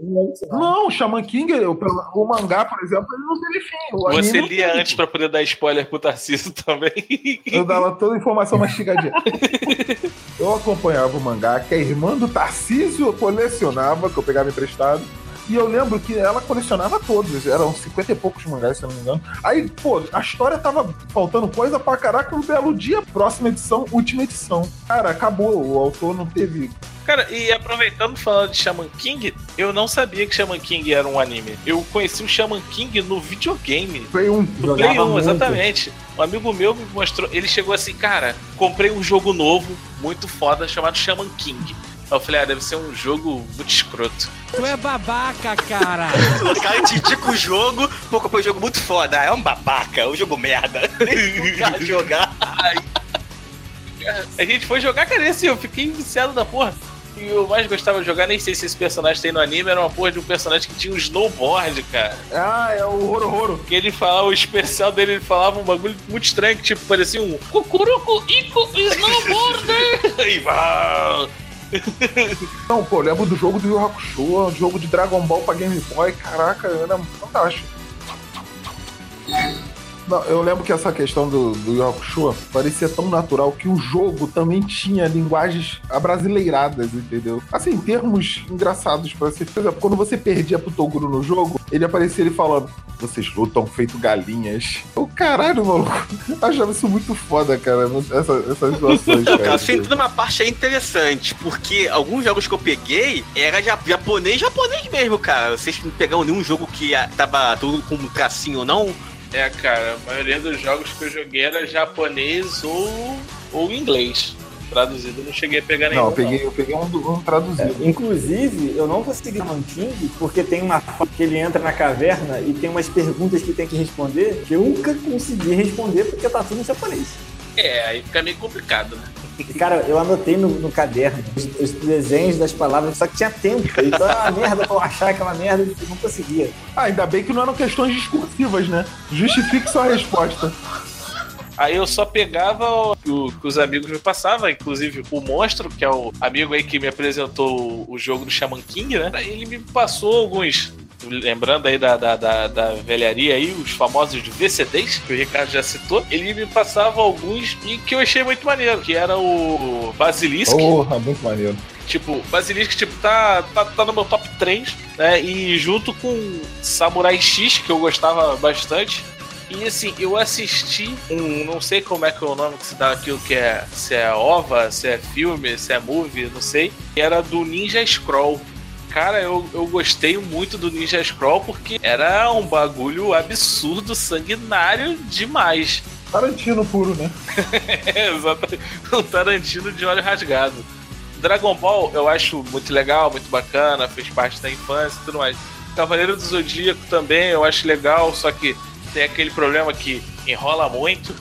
Não o Shaman King, o, o mangá, por exemplo, ele não teve fim. O Você lia antes pra poder dar spoiler pro Tarcísio também. Eu dava toda a informação mastigadinha. eu acompanhava o mangá que a irmã do Tarcísio colecionava, que eu pegava emprestado. E eu lembro que ela colecionava todos, eram 50 e poucos mangás, se eu não me engano. Aí, pô, a história tava faltando coisa pra caraca, um belo dia, próxima edição, última edição. Cara, acabou, o autor não teve. Cara, e aproveitando falando de Shaman King, eu não sabia que Shaman King era um anime. Eu conheci o Shaman King no videogame. Play 1. No Play 1, exatamente. Um amigo meu me mostrou, ele chegou assim, cara, comprei um jogo novo, muito foda, chamado Shaman King. Aí eu falei, ah, deve ser um jogo muito escroto. Tu é babaca, cara. O cara te indica o jogo, pô, comprei um jogo muito foda. É um babaca, é um jogo merda. jogar. A gente foi jogar, cara, e assim, eu fiquei viciado da porra. E eu mais gostava de jogar, nem sei se esse personagem tem no anime, era uma porra de um personagem que tinha um snowboard, cara. Ah, é o Roro Roro. Que ele falava, o especial dele, ele falava um bagulho muito estranho, que tipo, parecia um Cucuruco Ico Snowboarder! e vai. Não, pô, lembro do jogo do Yu Hakusho, jogo de Dragon Ball pra Game Boy, caraca, era fantástico. Não, eu lembro que essa questão do, do Hakusho parecia tão natural que o jogo também tinha linguagens abrasileiradas, entendeu? Assim, termos engraçados pra ser. Por exemplo, quando você perdia pro Toguro no jogo, ele aparecia ele falando: Vocês lutam feito galinhas. O caralho, maluco. Eu achava isso muito foda, cara, essa, essas situações, Cara, cara. entrou numa parte aí interessante, porque alguns jogos que eu peguei era ja- japonês, japonês mesmo, cara. Vocês não pegaram nenhum jogo que tava tudo com um tracinho, não? É, cara, a maioria dos jogos que eu joguei era japonês ou, ou inglês. Traduzido, eu não cheguei a pegar nenhum. Não, eu peguei, eu peguei um, do- um traduzido. É, inclusive, eu não consegui Shaman King porque tem uma que ele entra na caverna e tem umas perguntas que tem que responder que eu nunca consegui responder porque tá tudo em japonês. É, aí fica meio complicado, né? E, cara, eu anotei no, no caderno os, os desenhos das palavras, só que tinha tempo. Então era uma merda pra eu achar aquela merda e não conseguia. Ah, ainda bem que não eram questões discursivas, né? Justifique sua resposta. Aí eu só pegava o que o- que os amigos me passavam, inclusive o Monstro, que é o amigo aí que me apresentou o jogo do Shaman King, né? Ele me passou alguns. Lembrando aí da, da, da, da velharia aí, os famosos VCDs, que o Ricardo já citou, ele me passava alguns e que eu achei muito maneiro, que era o Basilisk. Porra, muito maneiro. Tipo, Basilisk, tipo, tá, tá, tá no meu top 3, né? E junto com Samurai X, que eu gostava bastante. E assim, eu assisti um. Não sei como é que é o nome que se dá aquilo que é. Se é OVA, se é filme, se é movie, não sei. Que era do Ninja Scroll. Cara, eu, eu gostei muito do Ninja Scroll porque era um bagulho absurdo, sanguinário demais. Tarantino puro, né? É, exatamente. Um Tarantino de olho rasgado. Dragon Ball eu acho muito legal, muito bacana, fez parte da infância e tudo mais. Cavaleiro do Zodíaco também eu acho legal, só que tem aquele problema que enrola muito.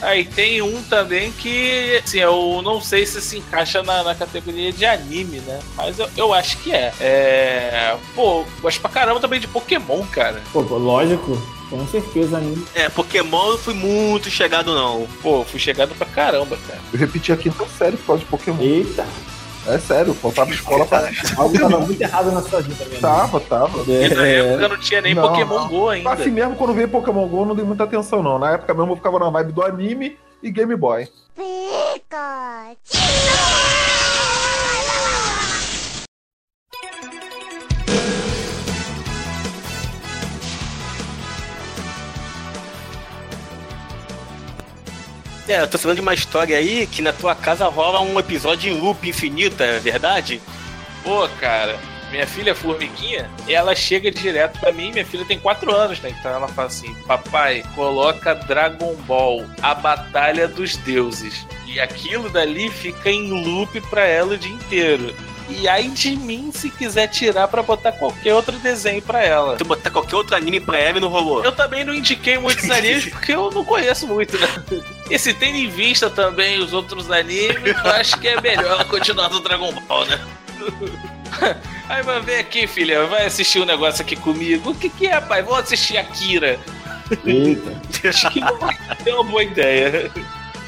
Aí tem um também que, assim, eu não sei se se encaixa na, na categoria de anime, né? Mas eu, eu acho que é. É. Pô, gosto pra caramba também de Pokémon, cara. Pô, lógico, com certeza anime. É, Pokémon eu não fui muito chegado, não. Pô, fui chegado pra caramba, cara. Eu repeti a quinta série por causa de Pokémon. Eita! É sério, faltava escola pra. Algo tava muito errado na sua vida, meu Tava, tava. E na época não tinha nem Não, Pokémon não. Go ainda. Assim mesmo, quando veio Pokémon GO, eu não dei muita atenção, não. Na época mesmo eu ficava na vibe do anime e Game Boy. É, eu tô falando de uma história aí que na tua casa rola um episódio em loop infinito, é verdade? Pô, cara, minha filha Formiguinha, ela chega direto pra mim, minha filha tem 4 anos, né? Então ela fala assim: Papai, coloca Dragon Ball, a Batalha dos Deuses. E aquilo dali fica em loop pra ela o dia inteiro. E aí de mim se quiser tirar pra botar qualquer outro desenho pra ela. Tu botar qualquer outro anime pra ela e não rolou. Eu também não indiquei muitos animes porque eu não conheço muito, né? E se tendo em vista também os outros animes, eu acho que é melhor ela continuar no Dragon Ball, né? Aí, mas vem aqui, filha, vai assistir um negócio aqui comigo. O que, que é, pai? Vamos assistir Akira. Eita. Acho que não é uma boa ideia.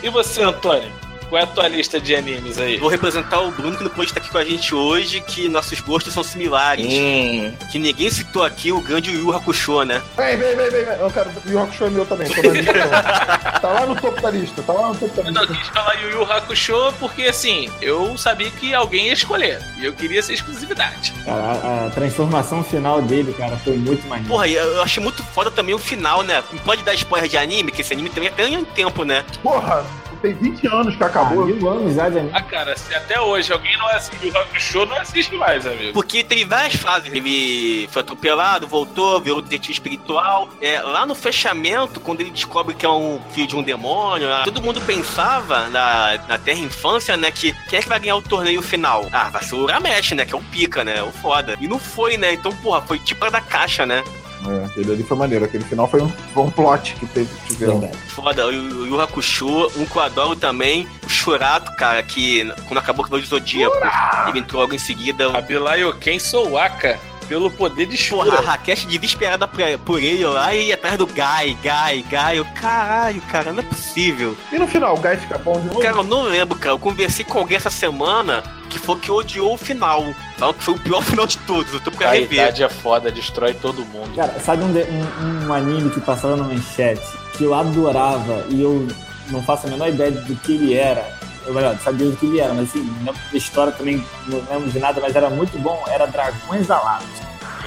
E você, Antônio? Qual é a tua lista de animes aí? Vou representar o Bruno que não pôde estar aqui com a gente hoje, que nossos gostos são similares. Hum. Que ninguém citou aqui o grande Yu Yu Hakusho, né? Vem, vem, vem, vem. vem. Eu quero. O Yu Hakusho é meu também. tô na lista, não. tá lá no topo da lista. Tá lá no topo da Eu não lista. quis falar Yu Yu Hakusho porque, assim, eu sabia que alguém ia escolher. E eu queria essa exclusividade. Cara, a, a transformação final dele, cara, foi muito maneiro. Porra, e eu achei muito foda também o final, né? Não pode dar spoiler de anime, que esse anime também tem um tempo, né? Porra, tem 20 anos que acabou. Ah, mil anos já de anime. Ah, cara, se até hoje alguém não assiste Yu Yu Hakusho, não assiste mais, amigo. Porque teve várias fases. Ele foi atropelado, voltou, virou detetive espiritual. É, lá no fechamento, quando ele descobre que é um filho de um demônio, ah, todo mundo pensava na, na Terra Infância, né? Que quem é que vai ganhar o torneio final? Ah, vai ser o Uramesh, né? Que é o pica, né? O foda. E não foi, né? Então, porra, foi tipo a da caixa, né? É, aquele ali foi maneiro. Aquele final foi um, foi um plot que teve, tiveram. Foda, o Yu Hakusho, um que eu adoro também, o Shurato, cara, que quando acabou o Cavaleiro do Zodíaco, ele entrou logo em seguida. Abilayoken Souaka, pelo poder de Porra, a. Rakesh desesperada por, por ele lá e ia atrás do Guy, Guy, Guy. Eu, caralho, cara, não é possível. E no final, o Guy fica bom de novo? Cara, eu não lembro, cara. Eu conversei com alguém essa semana que falou que odiou o final. Falou que foi o pior final de todos. Eu tô pra A rever. idade é foda, destrói todo mundo. Cara, sabe um, de- um- um anime que passava na manchete que eu adorava e eu não faço a menor ideia do que ele era? Eu melhor, sabia do que ele era, mas assim, não lembro da história também, não lembro de nada, mas era muito bom. Era Dragões Alados.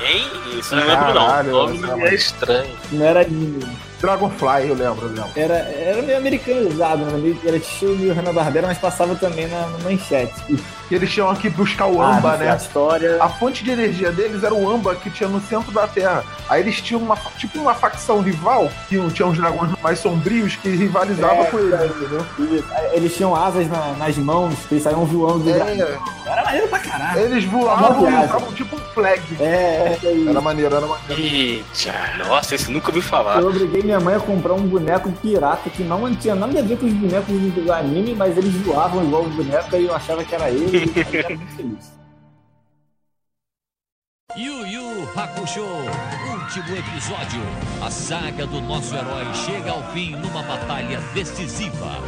Hein? Isso não lembro, não. Caralho, O nome essa- é estranho. Não era anime. Dragonfly, eu lembro, eu lembro. Era, era meio americanizado, né? Meio- Era estilo meio Hanna-Barbera, mas passava também na, na manchete. Que eles tinham que buscar o ah, amba, A né? história... A fonte de energia deles era o amba que tinha no centro da Terra. Aí eles tinham uma, tipo uma facção rival, que tinha uns dragões mais sombrios que rivalizavam É, com eles, entendeu? Isso. Aí Eles tinham asas na- nas mãos, que eles saíam voando do dragão. É, Era maneiro pra caralho. eles voavam e usavam tipo um flag. É, é, é. Era maneiro, era maneiro. Eita, nossa, esse nunca ouvi falar. Eu obriguei minha mãe a comprar um boneco pirata que não tinha nada a ver com os bonecos do do anime, mas eles voavam igual o boneco e eu achava que era ele muito feliz. Yu Yu Hakusho, último episódio. A saga do nosso herói chega ao fim numa batalha decisiva.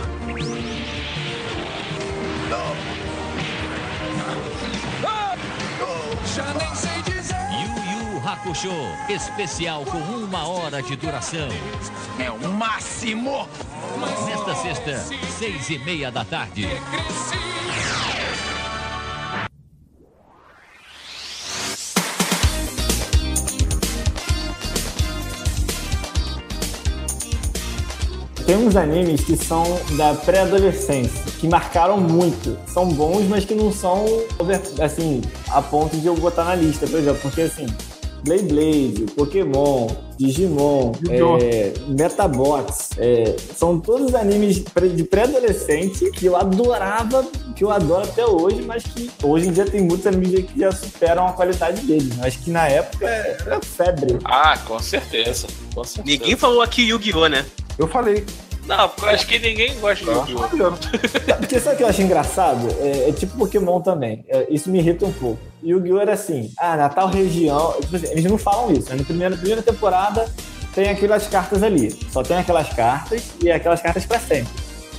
Já nem sei dizer. Yu Yu Hakusho, especial com uma hora de duração. É o máximo. Nesta sexta, seis e meia da tarde. Tem uns animes que são da pré-adolescência, que marcaram muito. São bons, mas que não são, assim, a ponto de eu botar na lista, por exemplo. Porque, assim, Blade Blade, Pokémon, Digimon, é, Metabots, é, são todos animes de pré-adolescente que eu adorava, que eu adoro até hoje, mas que hoje em dia tem muitos animes que já superam a qualidade deles. Mas que na época era febre. Ah, com certeza. Com certeza. Ninguém falou aqui Yu-Gi-Oh, né? Eu falei. Não, porque eu acho que ninguém gosta de Yu-Gi-Oh! Maneiro. Porque sabe o que eu acho engraçado? É, é tipo Pokémon também. É, isso me irrita um pouco. Yu-Gi-Oh! era assim, ah, na tal região. tipo assim, eles não falam isso. Na primeira, primeira temporada tem aquelas cartas ali. Só tem aquelas cartas e aquelas cartas pra sempre.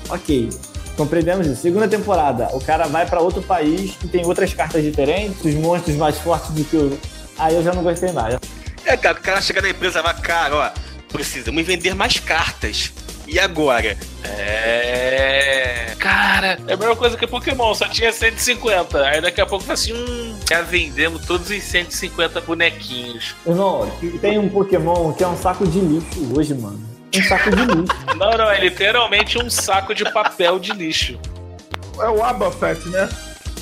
Ok. Compreendemos isso. Segunda temporada, o cara vai pra outro país e tem outras cartas diferentes, os monstros mais fortes do que o. Aí eu já não gostei mais. É, cara, o cara chega na empresa e vai, cara, ó, precisamos vender mais cartas. E agora? É. Cara, é a mesma coisa que Pokémon, só tinha 150. Aí daqui a pouco fala assim: hum, já vendemos todos os 150 bonequinhos. Irmão, tem um Pokémon que é um saco de lixo hoje, mano. Um saco de lixo. Não, não, é literalmente um saco de papel de lixo. É o Abafet, né?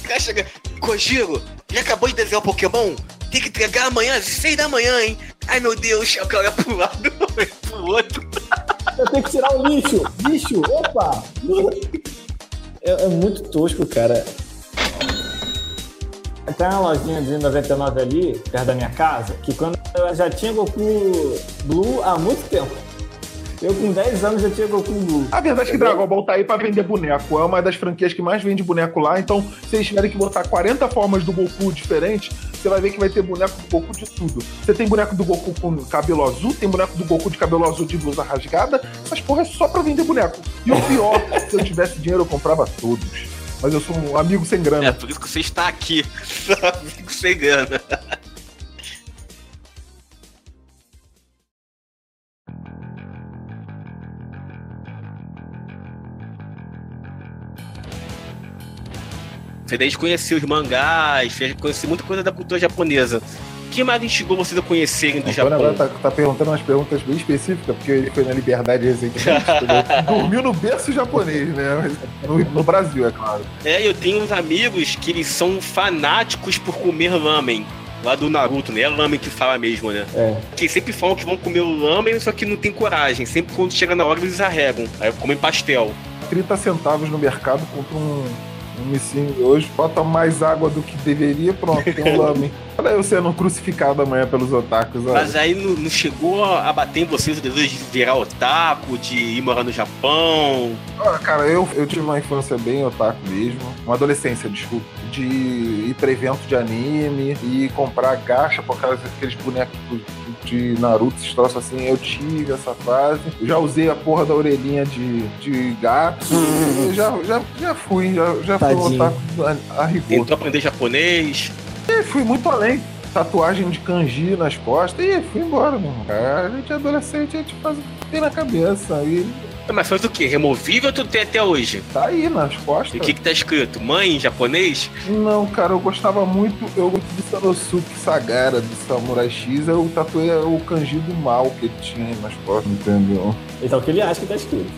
Cara chega, Kojiro, já acabou de desenhar o Pokémon? Tem que entregar amanhã às 6 da manhã, hein? Ai meu Deus, eu quero olhar pro lado, pro outro. Eu tenho que tirar o lixo. Lixo, opa! É, é muito tosco, cara. Tem uma lojinha de 99 ali, perto da minha casa, que quando eu já tinha Goku Blue há muito tempo. Eu com 10 anos já tinha Goku Blue. A verdade é que Dragon Ball tá aí pra vender boneco. É uma das franquias que mais vende boneco lá. Então, se eles tiverem que botar 40 formas do Goku diferentes, você vai ver que vai ter boneco do Goku de tudo. Você tem boneco do Goku com cabelo azul, tem boneco do Goku de cabelo azul de blusa rasgada. Essas porra é só pra vender boneco. E o pior, se eu tivesse dinheiro, eu comprava todos. Mas eu sou um amigo sem grana. É por isso que você está aqui. amigo sem grana. Desde conhecer os mangás, fez conhecer muita coisa da cultura japonesa. O que mais instigou vocês a conhecerem do Japão? Agora tá, tá perguntando umas perguntas bem específicas, porque ele foi na Liberdade recentemente. entendeu? Dormiu no berço japonês, né? No, no Brasil, é claro. É, eu tenho uns amigos que eles são fanáticos por comer lamen. Lá do Naruto, né? É lamen que fala mesmo, né? É. Que sempre falam que vão comer o lamen, só que não tem coragem. Sempre quando chega na hora eles arregam. Aí comem pastel. 30 centavos no mercado, compra um, um missinho hoje, bota mais água do que deveria, pronto, tem um lame. Olha eu sendo crucificado amanhã pelos otakus. olha. Mas aí não, não chegou a bater em vocês o desejo de virar otaku, de ir morar no Japão? Ah, cara, eu, eu tive uma infância bem otaku mesmo. Uma adolescência, desculpa. De ir pra evento de anime e comprar gacha por causa daqueles bonecos de Naruto, esses troços assim. Eu tive essa fase. Eu já usei a porra da orelhinha de, de gato. Eu já, já, já fui, já, já fui Tadinho. otaku a, a rigor. Tentou aprender japonês? E fui muito além. Tatuagem de kanji nas costas e fui embora, meu irmão. É, A gente é adolescente, a gente faz o que tem na cabeça. E Mas faz o quê? Removível tu tem até hoje? tá aí nas costas. E o que que tá escrito? Mãe em japonês? Não, cara, eu gostava muito. Eu gosto de Sanosuke Sagara, do Samurai X. Eu tatuei o kanji do mal que ele tinha aí nas costas, entendeu? Então o que ele acha que tá escrito.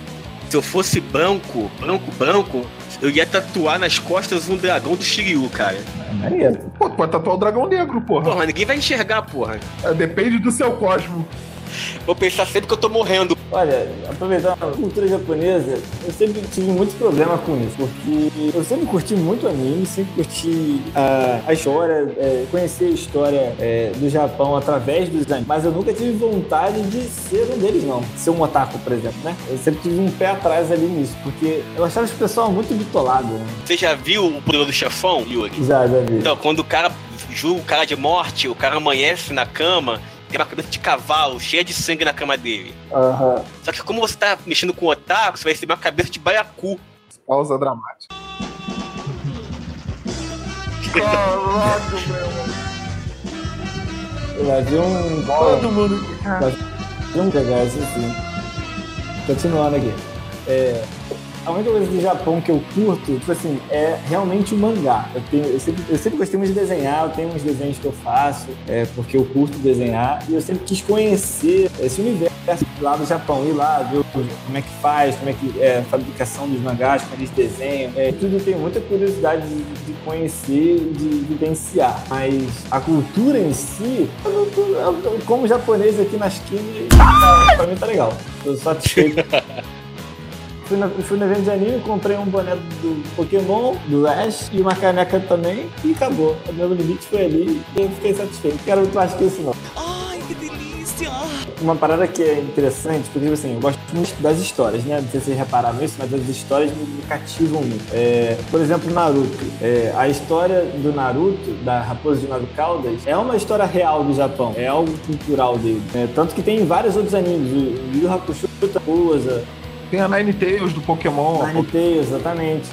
Se eu fosse branco, branco, branco, eu ia tatuar nas costas um dragão do Shiryu, cara. Maneiro. Pô, tu pode tatuar o dragão negro, porra. Porra, ninguém vai enxergar, porra. É, depende do seu cosmo. Vou pensar sempre que eu tô morrendo. Olha, aproveitando a cultura japonesa, eu sempre tive muito problema com isso, porque eu sempre curti muito anime, sempre curti a, a história, é, conhecer a história é, do Japão através dos animes, mas eu nunca tive vontade de ser um deles, não. Ser um otaku, por exemplo, né? Eu sempre tive um pé atrás ali nisso, porque eu achava esse pessoal muito bitolado, né? Você já viu o poder do chefão, Yuri? Já, já vi. Então, quando o cara julga o cara de morte, o cara amanhece na cama, tem uma cabeça de cavalo cheia de sangue na cama dele. Aham. Só que como você tá mexendo com o otaku, você vai receber uma cabeça de baiacu. Pausa dramática. Caraca, meu. Eu já vi um. Todo mundo. Vamos pegar isso assim. Continuando aqui. É, a única coisa do Japão que eu curto, tipo assim, é realmente o mangá. Eu, tenho, eu, sempre, eu sempre gostei muito de desenhar, eu tenho uns desenhos que eu faço, é, porque eu curto desenhar, e eu sempre quis conhecer esse universo lá do Japão, ir lá, ver como é que faz, como é que é a fabricação dos mangás, como eles desenham. É, tudo tenho muita curiosidade de, de conhecer de vivenciar. Mas a cultura em si, eu, eu- eu- como japonês aqui na esquina, pra mim tá legal. Tô satisfeito. Fui, na, fui no evento de anime, comprei um boné do Pokémon, do Ash, e uma caneca também, e acabou. O meu limite foi ali e eu fiquei satisfeito. Quero muito mais que isso, não. Ai, que delícia! Uma parada que é interessante, porque tipo assim, eu gosto muito das histórias, né? Não sei se vocês repararam isso, mas as histórias me, cativam muito. É, por exemplo, Naruto. É, a história do Naruto, da Raposa de Nove Caudas, é uma história real do Japão, é algo cultural dele. É, tanto que tem vários outros animes, o Yu Hakusho, Raposa, Tem a Nine Tails do Pokémon. Nine Tails, exatamente.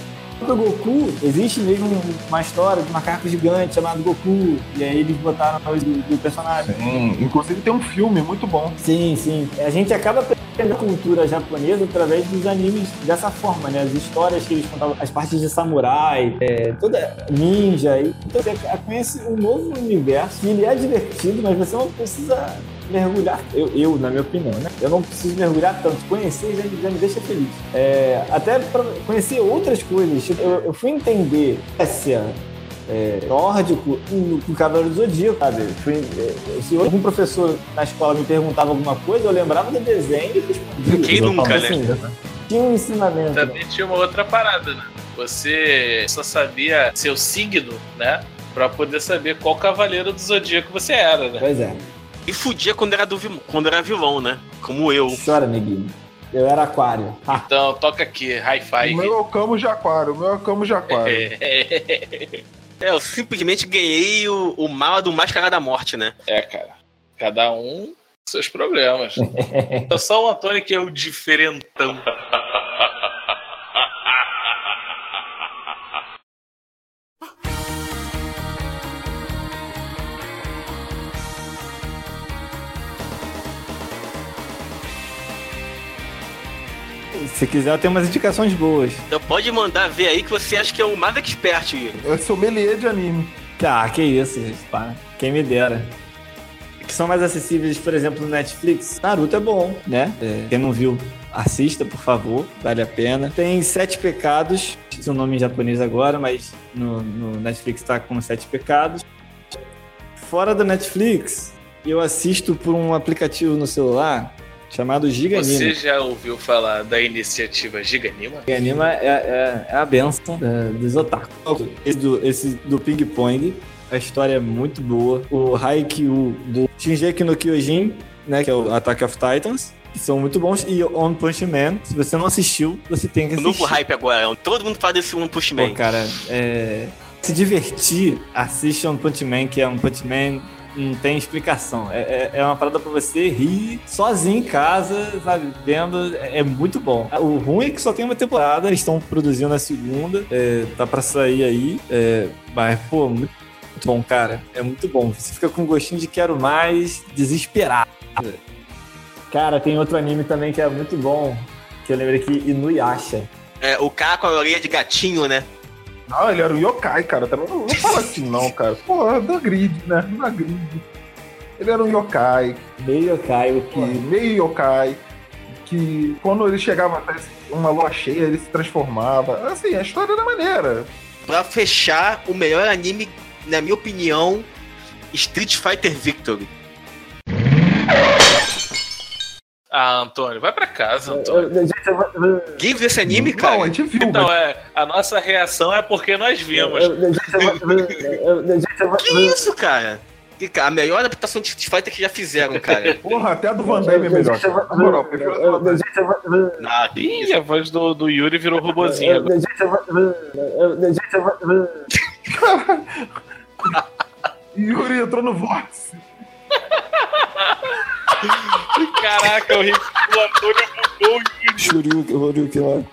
Do Goku, existe mesmo uma história de um macaco gigante chamado Goku, e aí eles botaram a voz do, do personagem. Sim, inclusive tem um filme muito bom. Sim, sim. A gente acaba aprendendo a cultura japonesa através dos animes dessa forma, né? As histórias que eles contavam, as partes de samurai, é, toda ninja. E, então você conhece um novo universo, que ele é divertido, mas você não precisa mergulhar. Eu, eu, na minha opinião, né? Eu não preciso mergulhar tanto. Conhecer já, me- já me deixa feliz. É, até para conhecer outras coisas. Tipo, eu, eu fui entender Grécia, é, nórdico no- com o Cavaleiro do Zodíaco, sabe? Fui- é, Se algum professor na escola me perguntava alguma coisa, eu lembrava do desenho e respondia. Quem nunca, né? Assim, tinha um ensinamento. Também tinha uma outra parada, né? Você só sabia seu signo, né? Pra poder saber qual cavaleiro do zodíaco você era, né? Pois é. E fudia quando era, do, quando era vilão, né? Como eu. Chora, neguinho. Eu era aquário. Então, toca aqui, five. meu é o Camo de Aquário, o meu é o Camo de Aquário. É, eu simplesmente ganhei o, o mala do Máscara da Morte, né? É, cara. Cada um seus problemas. É só o Antônio que é o diferentão. Se quiser, tem umas indicações boas. Então pode mandar ver aí que você acha que é o mais expert, Yuri. Eu sou sommelier de anime. Tá, que isso, gente. Pá. Quem me dera. Que são mais acessíveis, por exemplo, no Netflix. Naruto é bom, né? É, quem não viu, assista, por favor. Vale a pena. Tem Sete Pecados. Esqueci o nome em japonês agora, mas no, no Netflix tá com Sete Pecados. Fora do Netflix, eu assisto por um aplicativo no celular chamado Giganima. Você já ouviu falar da iniciativa Giganima? Giganima é, é, é a benção é, dos otaku. Esse do, esse do Ping Pong, a história é muito boa. O Haikyuu do Shingeki no Kyojin, né, que é o Attack of Titans, que são muito bons. E One Punch Man, se você não assistiu, você tem que O assistir. novo hype agora. Todo mundo fala desse One Punch Man. Pô, cara, é... se divertir, assiste One Punch Man, que é um Punch Man não tem explicação. É, é, é uma parada pra você rir sozinho em casa, sabe? Vendo. É, é muito bom. O ruim é que só tem uma temporada, eles estão produzindo a segunda, é, tá pra sair aí. é, mas, pô, muito, bom, cara. É muito bom. Você fica com gostinho de quero mais, desesperado. Cara, tem outro anime também que é muito bom, que eu lembrei aqui, Inuyasha. É, o cara com a orelha de gatinho, né? Não, ele era um yokai, cara. Também Não, não fala assim, não, cara. Pô, da grid, né? Na grid. Ele era um yokai. Meio yokai, o que. Meio yokai. Que quando ele chegava até uma lua cheia, ele se transformava. Assim, a história era maneira. Pra fechar, o melhor anime, na minha opinião, Street Fighter Victory. Ah, Antônio, vai pra casa, Antônio. Quem viu esse anime, cara? Não, a gente viu. Então, é, a nossa reação é porque nós vimos. Que isso, cara? A melhor adaptação de Street Fighter que já fizeram, cara. Porra, até a do Van Damme é melhor. Moral, eu. Ah, Ih, a voz do, do Yuri virou robozinho. Yuri entrou no vórtice. Caraca, o Rico do Antônio mudou o Yuri. Shuriken, Horyuken lá.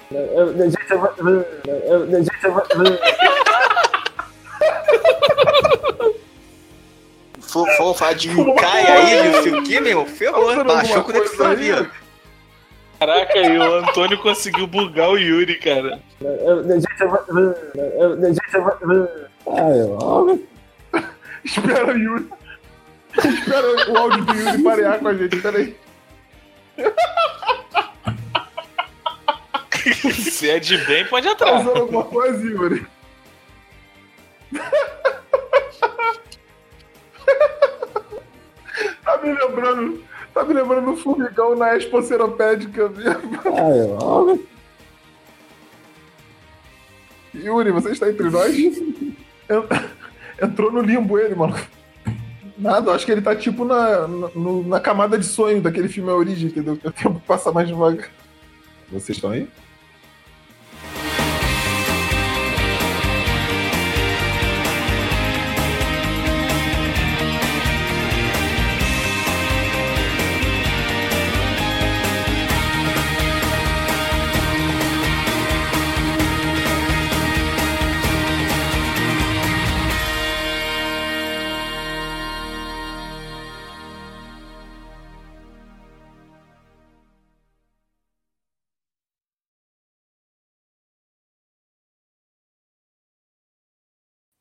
For, for falar de Yukai aí, não sei o que, meu irmão. Ferrou, baixou com o Nexus ali, ó. Caraca, e o Antônio conseguiu bugar o Yuri, cara. Espera o Yuri. Espera o áudio do Yuri parear com a gente, peraí. Se é de bem, pode Tá entrar. usando alguma coisa, Yuri? tá me lembrando. Tá me lembrando do formigão na Expo Seropédica mesmo. Yuri, você está entre nós? En- Entrou no limbo ele, mano. Nada, eu acho que ele tá tipo na, na, na camada de sonho daquele filme A Origem, entendeu? Que o tempo passa mais devagar. Vocês estão aí?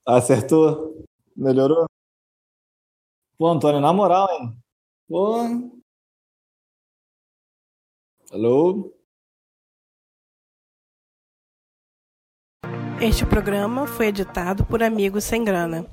Acertou? Melhorou? Pô, Antônio, na moral, hein? Pô. Alô? Este programa foi editado por Amigos Sem Grana.